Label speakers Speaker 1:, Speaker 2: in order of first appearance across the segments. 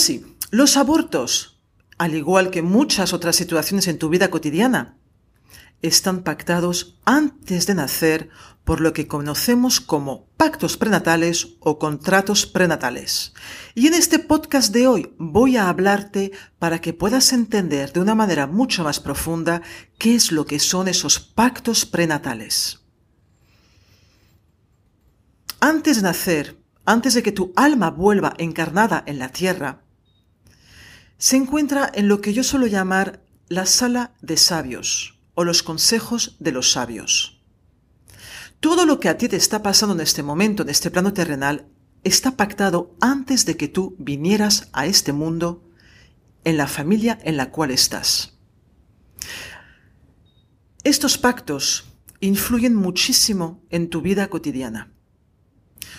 Speaker 1: Sí, los abortos, al igual que muchas otras situaciones en tu vida cotidiana, están pactados antes de nacer por lo que conocemos como pactos prenatales o contratos prenatales. Y en este podcast de hoy voy a hablarte para que puedas entender de una manera mucho más profunda qué es lo que son esos pactos prenatales. Antes de nacer, antes de que tu alma vuelva encarnada en la tierra, se encuentra en lo que yo suelo llamar la sala de sabios o los consejos de los sabios. Todo lo que a ti te está pasando en este momento, en este plano terrenal, está pactado antes de que tú vinieras a este mundo en la familia en la cual estás. Estos pactos influyen muchísimo en tu vida cotidiana.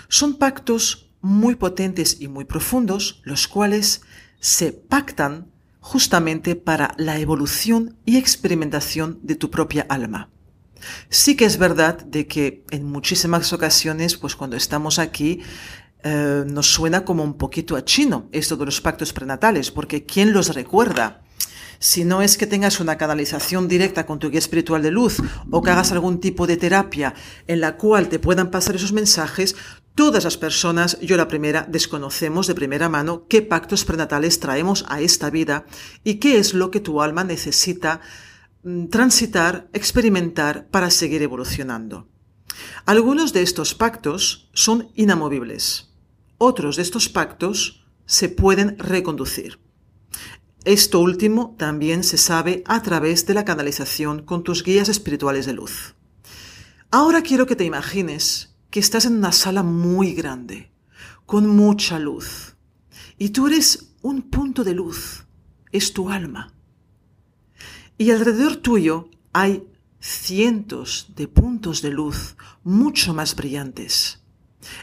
Speaker 1: Son pactos muy potentes y muy profundos, los cuales se pactan justamente para la evolución y experimentación de tu propia alma. Sí que es verdad de que en muchísimas ocasiones, pues cuando estamos aquí, eh, nos suena como un poquito a chino esto de los pactos prenatales, porque ¿quién los recuerda? si no es que tengas una canalización directa con tu guía espiritual de luz o que hagas algún tipo de terapia en la cual te puedan pasar esos mensajes, todas las personas, yo la primera, desconocemos de primera mano qué pactos prenatales traemos a esta vida y qué es lo que tu alma necesita mm, transitar, experimentar para seguir evolucionando. Algunos de estos pactos son inamovibles. Otros de estos pactos se pueden reconducir. Esto último también se sabe a través de la canalización con tus guías espirituales de luz. Ahora quiero que te imagines que estás en una sala muy grande, con mucha luz, y tú eres un punto de luz, es tu alma. Y alrededor tuyo hay cientos de puntos de luz mucho más brillantes.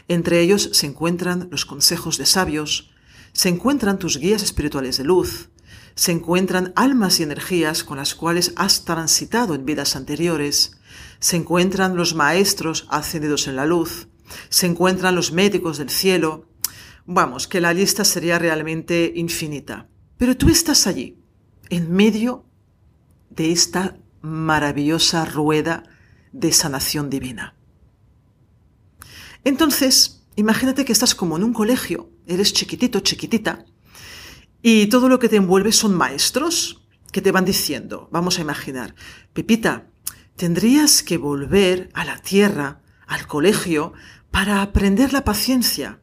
Speaker 1: Entre ellos se encuentran los consejos de sabios, se encuentran tus guías espirituales de luz, se encuentran almas y energías con las cuales has transitado en vidas anteriores, se encuentran los maestros ascendidos en la luz, se encuentran los médicos del cielo. Vamos, que la lista sería realmente infinita. Pero tú estás allí, en medio de esta maravillosa rueda de sanación divina. Entonces, imagínate que estás como en un colegio, eres chiquitito, chiquitita, y todo lo que te envuelve son maestros que te van diciendo, vamos a imaginar, Pepita, tendrías que volver a la tierra, al colegio, para aprender la paciencia.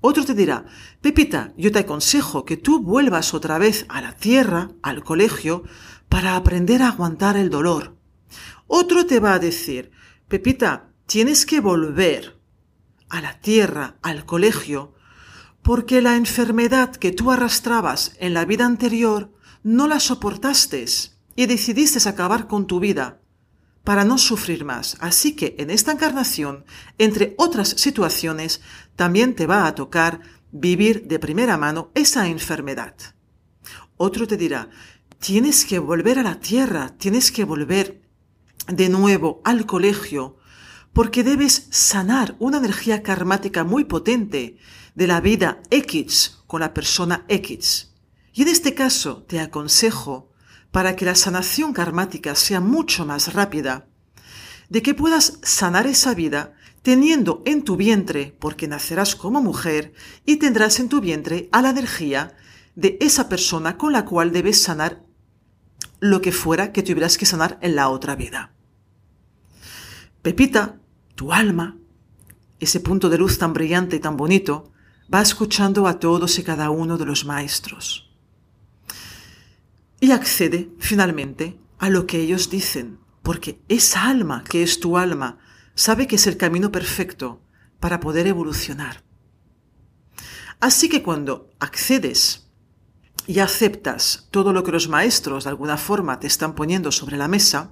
Speaker 1: Otro te dirá, Pepita, yo te aconsejo que tú vuelvas otra vez a la tierra, al colegio, para aprender a aguantar el dolor. Otro te va a decir, Pepita, tienes que volver a la tierra, al colegio, porque la enfermedad que tú arrastrabas en la vida anterior no la soportaste y decidiste acabar con tu vida para no sufrir más. Así que en esta encarnación, entre otras situaciones, también te va a tocar vivir de primera mano esa enfermedad. Otro te dirá, tienes que volver a la tierra, tienes que volver de nuevo al colegio, porque debes sanar una energía karmática muy potente de la vida X con la persona X. Y en este caso te aconsejo, para que la sanación karmática sea mucho más rápida, de que puedas sanar esa vida teniendo en tu vientre, porque nacerás como mujer, y tendrás en tu vientre a la energía de esa persona con la cual debes sanar lo que fuera que tuvieras que sanar en la otra vida. Pepita, tu alma, ese punto de luz tan brillante y tan bonito, va escuchando a todos y cada uno de los maestros. Y accede finalmente a lo que ellos dicen, porque esa alma que es tu alma sabe que es el camino perfecto para poder evolucionar. Así que cuando accedes y aceptas todo lo que los maestros de alguna forma te están poniendo sobre la mesa,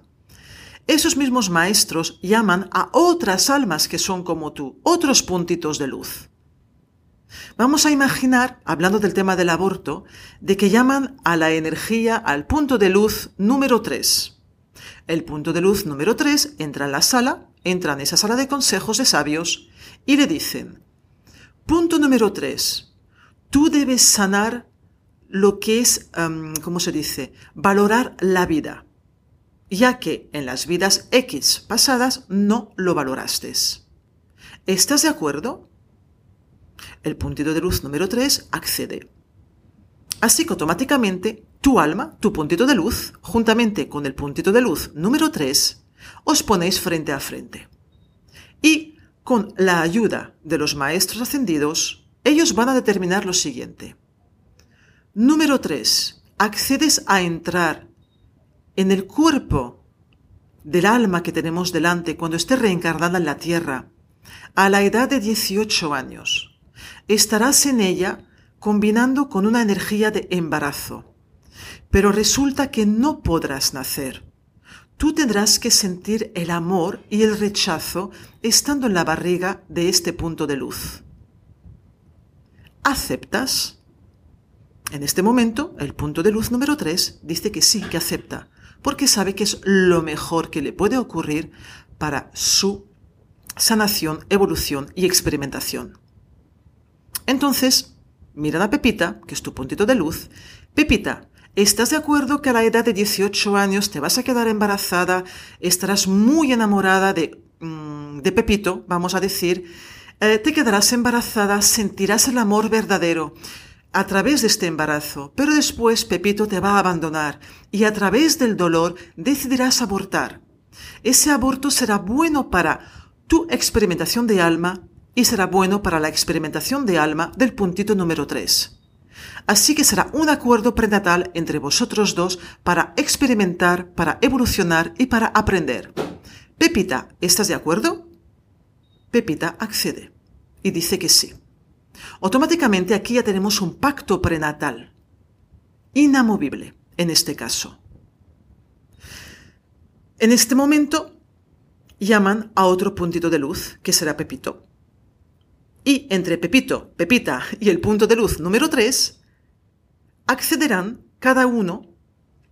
Speaker 1: esos mismos maestros llaman a otras almas que son como tú, otros puntitos de luz. Vamos a imaginar, hablando del tema del aborto, de que llaman a la energía al punto de luz número 3. El punto de luz número 3 entra en la sala, entra en esa sala de consejos de sabios y le dicen, punto número 3, tú debes sanar lo que es, em, ¿cómo se dice?, valorar la vida, ya que en las vidas X pasadas no lo valoraste. ¿Estás de acuerdo? El puntito de luz número 3 accede. Así que automáticamente tu alma, tu puntito de luz, juntamente con el puntito de luz número 3, os ponéis frente a frente. Y con la ayuda de los maestros ascendidos, ellos van a determinar lo siguiente. Número 3. Accedes a entrar en el cuerpo del alma que tenemos delante cuando esté reencarnada en la tierra, a la edad de 18 años. Estarás en ella combinando con una energía de embarazo. Pero resulta que no podrás nacer. Tú tendrás que sentir el amor y el rechazo estando en la barriga de este punto de luz. ¿Aceptas? En este momento, el punto de luz número 3 dice que sí, que acepta, porque sabe que es lo mejor que le puede ocurrir para su sanación, evolución y experimentación. Entonces, miran a Pepita, que es tu puntito de luz. Pepita, ¿estás de acuerdo que a la edad de 18 años te vas a quedar embarazada? Estarás muy enamorada de, mm, Pepito, vamos a decir. Eh, te quedarás embarazada, sentirás el amor verdadero a través de este embarazo, pero después Pepito te va a abandonar y a través del dolor decidirás abortar. Ese aborto será bueno para tu experimentación de alma y será bueno para la experimentación de alma del puntito número 3. Así que será un acuerdo prenatal entre vosotros dos para experimentar, para evolucionar y para aprender. Pepita, ¿estás de acuerdo? Pepita accede y dice que sí. Automáticamente aquí ya tenemos un pacto prenatal, inamovible en este caso. En este momento llaman a otro puntito de luz, que será Pepito. Y entre Pepito, Pepita y el punto de luz número 3, accederán cada uno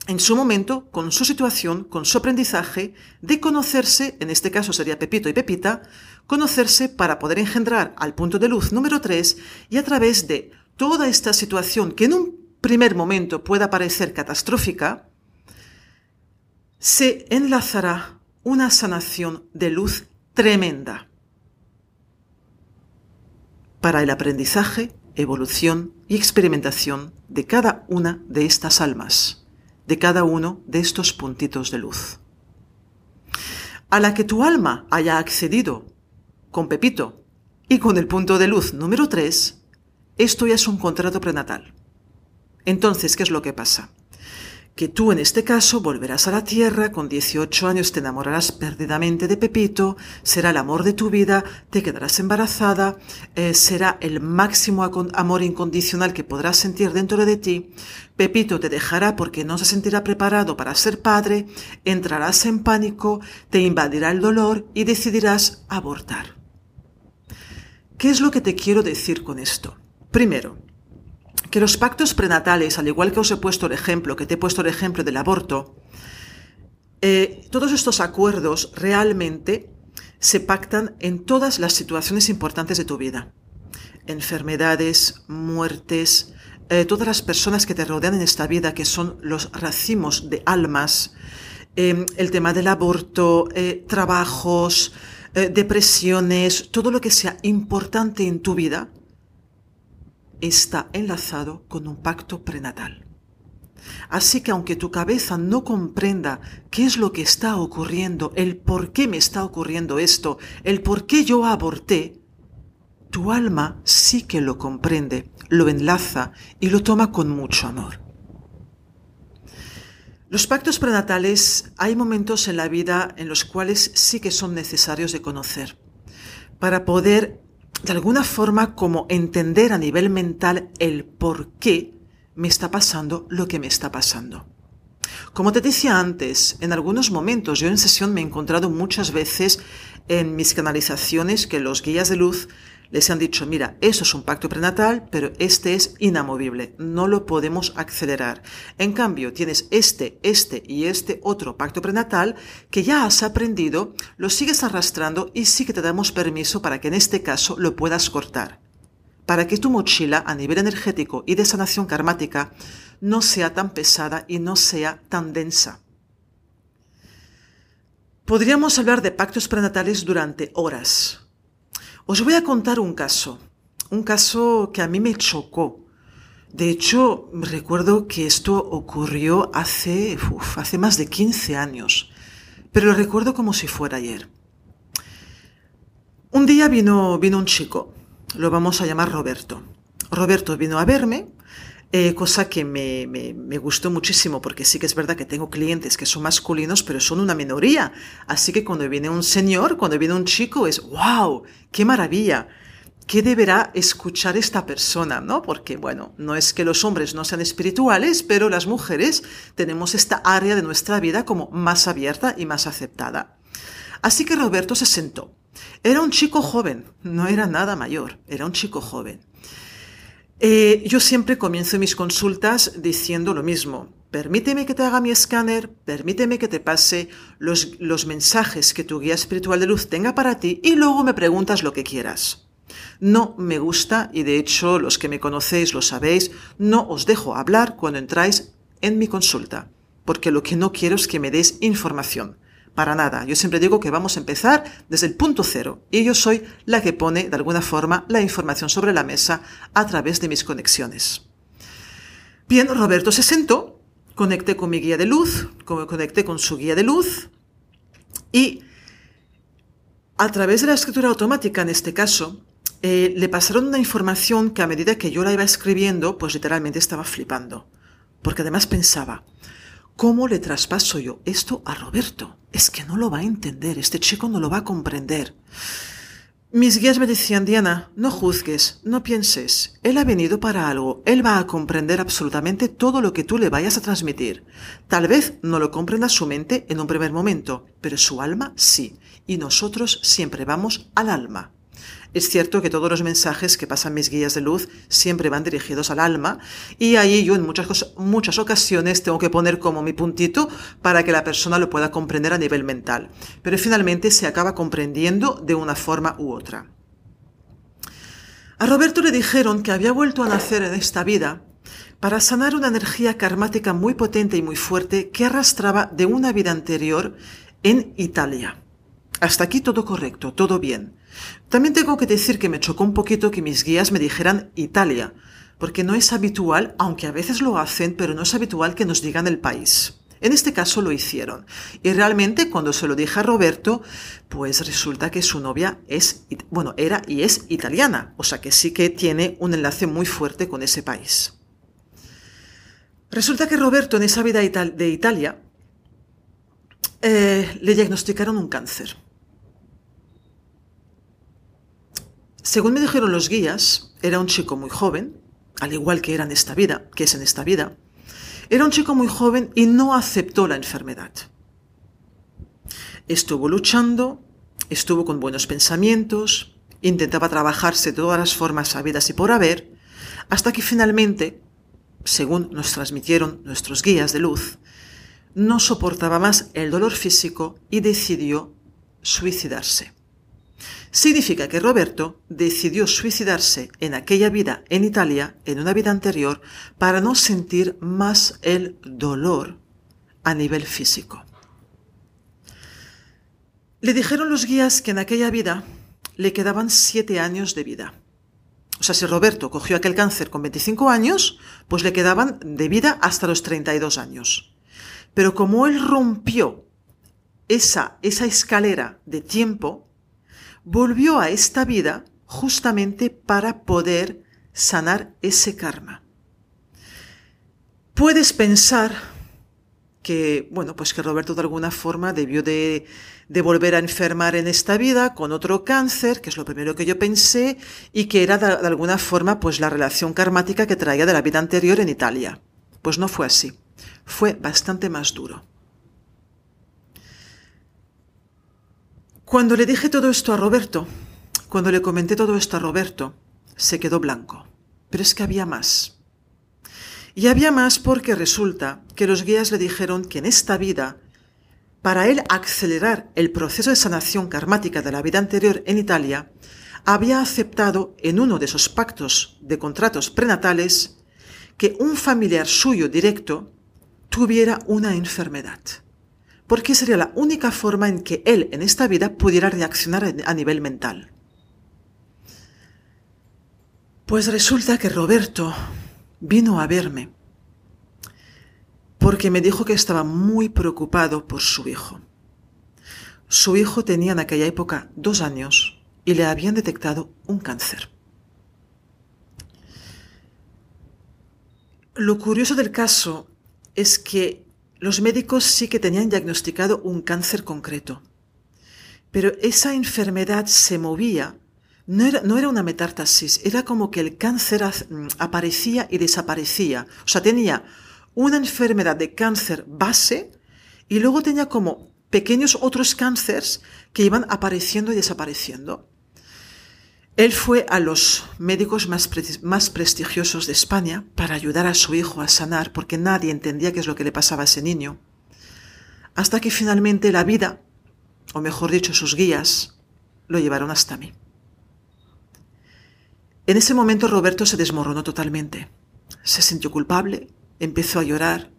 Speaker 1: en su momento, con su situación, con su aprendizaje, de conocerse, en este caso sería Pepito y Pepita, conocerse para poder engendrar al punto de luz número 3 y a través de toda esta situación que en un primer momento pueda parecer catastrófica, se enlazará una sanación de luz tremenda para el aprendizaje, evolución y experimentación de cada una de estas almas, de cada uno de estos puntitos de luz. A la que tu alma haya accedido con Pepito y con el punto de luz número 3, esto ya es un contrato prenatal. Entonces, ¿qué es lo que pasa? Que tú en este caso volverás a la tierra, con 18 años te enamorarás perdidamente de Pepito, será el amor de tu vida, te quedarás embarazada, eh, será el máximo amor incondicional que podrás sentir dentro de ti, Pepito te dejará porque no se sentirá preparado para ser padre, entrarás en pánico, te invadirá el dolor y decidirás abortar. ¿Qué es lo que te quiero decir con esto? Primero, que los pactos prenatales, al igual que os he puesto el ejemplo, que te he puesto el ejemplo del aborto, eh, todos estos acuerdos realmente se pactan en todas las situaciones importantes de tu vida. Enfermedades, muertes, eh, todas las personas que te rodean en esta vida, que son los racimos de almas, em, el tema del aborto, eh, trabajos, depresiones, todo lo que sea importante en tu vida, está enlazado con un pacto prenatal. Así que aunque tu cabeza no comprenda qué es lo que está ocurriendo, el por qué me está ocurriendo esto, el por qué yo aborté, tu alma sí que lo comprende, lo enlaza y lo toma con mucho amor. Los pactos prenatales hay momentos en la vida en los cuales sí que son necesarios de conocer para poder de alguna forma como entender a nivel mental el por qué me está pasando lo que me está pasando. Como te decía antes, en algunos momentos yo en sesión me he encontrado muchas veces en mis canalizaciones que los guías de luz les han dicho, mira, eso es un pacto prenatal, pero este es inamovible, no lo podemos acelerar. En cambio, tienes este, este y este otro pacto prenatal que ya has aprendido, lo sigues arrastrando y sí que te damos permiso para que en este caso lo puedas cortar. Para que tu mochila a nivel energético y de sanación karmática no sea tan pesada y no sea tan densa. Podríamos hablar de pactos prenatales durante horas, os voy a contar un caso, un caso que a mí me chocó. De hecho, recuerdo que esto ocurrió hace, hace más de 15 años, pero lo recuerdo como si fuera ayer. Un día vino, vino un chico, lo vamos a llamar Roberto. Roberto vino a verme eh, cosa que me, me, gustó muchísimo porque sí que es verdad que tengo clientes que son masculinos, pero son una minoría. Así que cuando viene un señor, cuando viene un chico, es wow, qué maravilla. ¿Qué deberá escuchar esta persona? ¿no? Porque, bueno, no es que los hombres no sean espirituales, pero las mujeres tenemos esta área de nuestra vida como más abierta y más aceptada. Así que Roberto se sentó. Era un chico joven, no era nada mayor, era un chico joven. Eh, yo siempre comienzo mis consultas diciendo lo mismo. Permíteme que te haga mi escáner, permíteme que te pase los, los mensajes que tu guía espiritual de luz tenga para ti y luego me preguntas lo que quieras. No me gusta, y de hecho los que me conocéis lo sabéis, no os dejo hablar cuando entráis en mi consulta, porque lo que no quiero es que me des información. Para nada. Yo siempre digo que vamos a empezar desde el punto cero y yo soy la que pone de alguna forma la información sobre la mesa a través de mis conexiones. Bien, Roberto se sentó, conecté con mi guía de luz, conecté con su guía de luz y a través de la escritura automática en este caso, eh, le pasaron una información que a medida que yo la iba escribiendo, pues literalmente estaba flipando. Porque además pensaba, ¿Cómo le traspaso yo esto a Roberto? Es que no lo va a entender, este chico no lo va a comprender. Mis guías me decían, Diana, no juzgues, no pienses. Él ha venido para algo, él va a comprender absolutamente todo lo que tú le vayas a transmitir. Tal vez no lo comprenda su mente en un primer momento, pero su alma sí, y nosotros siempre vamos al alma. Es cierto que todos los mensajes que pasan mis guías de luz siempre van dirigidos al alma y ahí yo en muchas, muchas ocasiones tengo que poner como mi puntito para que la persona lo pueda comprender a nivel mental. Pero finalmente se acaba comprendiendo de una forma u otra. A Roberto le dijeron que había vuelto a nacer en esta vida para sanar una energía karmática muy potente y muy fuerte que arrastraba de una vida anterior en Italia. Hasta aquí todo correcto, todo bien. También tengo que decir que me chocó un poquito que mis guías me dijeran Italia, porque no es habitual, aunque a veces lo hacen, pero no es habitual que nos digan el país. En este caso lo hicieron. Y realmente cuando se lo dije a Roberto, pues resulta que su novia es, bueno, era y es italiana. O sea que sí que tiene un enlace muy fuerte con ese país. Resulta que Roberto en esa vida de Italia eh, le diagnosticaron un cáncer. Según me dijeron los guías, era un chico muy joven, al igual que era en esta vida, que es en esta vida. Era un chico muy joven y no aceptó la enfermedad. Estuvo luchando, estuvo con buenos pensamientos, intentaba trabajarse de todas las formas habidas y por haber, hasta que finalmente, según nos transmitieron nuestros guías de luz, no soportaba más el dolor físico y decidió suicidarse. Significa que Roberto decidió suicidarse en aquella vida en Italia, en una vida anterior, para no sentir más el dolor a nivel físico. Le dijeron los guías que en aquella vida le quedaban siete años de vida. O sea, si Roberto cogió aquel cáncer con 25 años, pues le quedaban de vida hasta los 32 años. Pero como él rompió esa, esa escalera de tiempo, volvió a esta vida justamente para poder sanar ese karma. Puedes pensar que, bueno, pues que Roberto de alguna forma debió de, de, volver a enfermar en esta vida con otro cáncer, que es lo primero que yo pensé, y que era de, de alguna forma pues la relación karmática que traía de la vida anterior en Italia. Pues no fue así. Fue bastante más duro. Cuando le dije todo esto a Roberto, cuando le comenté todo esto a Roberto, se quedó blanco. Pero es que había más. Y había más porque resulta que los guías le dijeron que en esta vida, para él acelerar el proceso de sanación karmática de la vida anterior en Italia, había aceptado en uno de esos pactos de contratos prenatales que un familiar suyo directo tuviera una enfermedad. Porque sería la única forma en que él en esta vida pudiera reaccionar a nivel mental. Pues resulta que Roberto vino a verme porque me dijo que estaba muy preocupado por su hijo. Su hijo tenía en aquella época dos años y le habían detectado un cáncer. Lo curioso del caso es que los médicos sí que tenían diagnosticado un cáncer concreto, pero esa enfermedad se movía no era, no era, una metástasis, era como que el cáncer mm, aparecía y desaparecía. O sea, tenía una enfermedad de cáncer base y luego tenía como pequeños otros cánceres que iban apareciendo y desapareciendo. Él fue a los médicos más, pre más prestigiosos de España para ayudar a su hijo a sanar porque nadie entendía qué es lo que le pasaba a ese niño. Hasta que finalmente la vida, o mejor dicho sus guías, lo llevaron hasta mí. En ese momento Roberto se desmoronó totalmente. Se sintió culpable, empezó a llorar,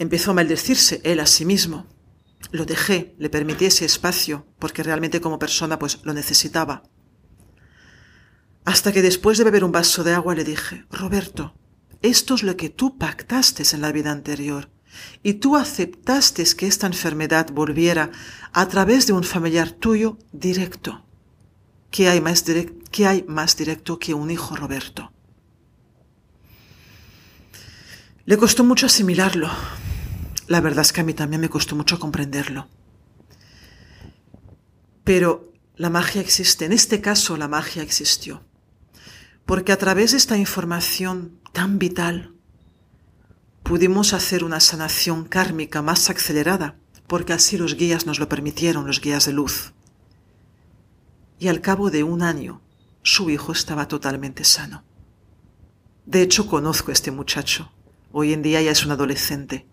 Speaker 1: empezó a maldecirse él a sí mismo. Lo dejé, le permití ese espacio, porque realmente como persona pues lo necesitaba. Hasta que después de beber un vaso de agua le dije, Roberto, esto es lo que tú pactaste en la vida anterior, y tú aceptaste que esta enfermedad volviera a través de un familiar tuyo directo. ¿Qué hay más, ¿qué hay más directo que un hijo Roberto? Le costó mucho asimilarlo. La verdad es que a mí también me costó mucho comprenderlo. Pero la magia existe. En este caso la magia existió. Porque a través de esta información tan vital pudimos hacer una sanación kármica más acelerada, porque así los guías nos lo permitieron, los guías de luz y al cabo de un año su hijo estaba totalmente sano. De hecho, conozco a este muchacho. Hoy en día ya es un adolescente.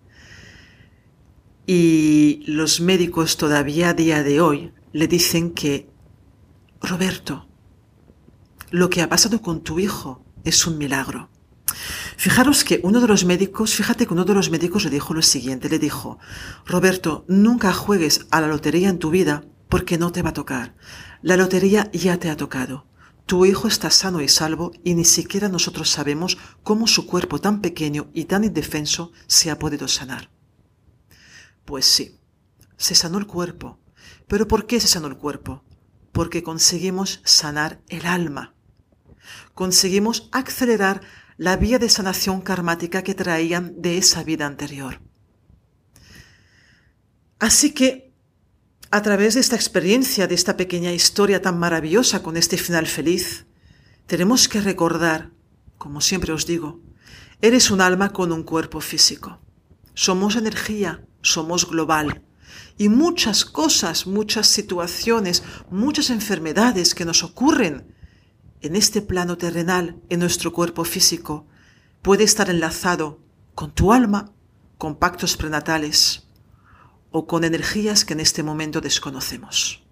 Speaker 1: Y los médicos todavía a día de hoy le dicen que, Roberto, lo que ha pasado con tu hijo es un milagro. Fijaros que uno de los médicos, fíjate que uno de los médicos le dijo lo siguiente, le dijo, Roberto, nunca juegues a la lotería en tu vida porque no te va a tocar. La lotería ya te ha tocado. Tu hijo está sano y salvo y ni siquiera nosotros sabemos cómo su cuerpo tan pequeño y tan indefenso se ha podido sanar. Pues sí, se sanó el cuerpo. ¿Pero por qué se sanó el cuerpo? Porque conseguimos sanar el alma. Conseguimos acelerar la vía de sanación karmática que traían de esa vida anterior. Así que a través de esta experiencia, de esta pequeña historia tan maravillosa con este final feliz, tenemos que recordar, como siempre os digo, eres un alma con un cuerpo físico. Somos energía, somos global. Y muchas cosas, muchas situaciones, muchas enfermedades que nos ocurren en este plano terrenal, en nuestro cuerpo físico, puede estar enlazado con tu alma, con pactos prenatales, o con energías que en este momento desconocemos.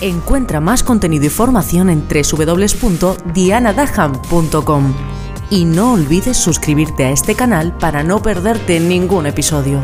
Speaker 2: Encuentra más contenido y formación en www.dianadaham.com y no olvides suscribirte a este canal para no perderte ningún episodio.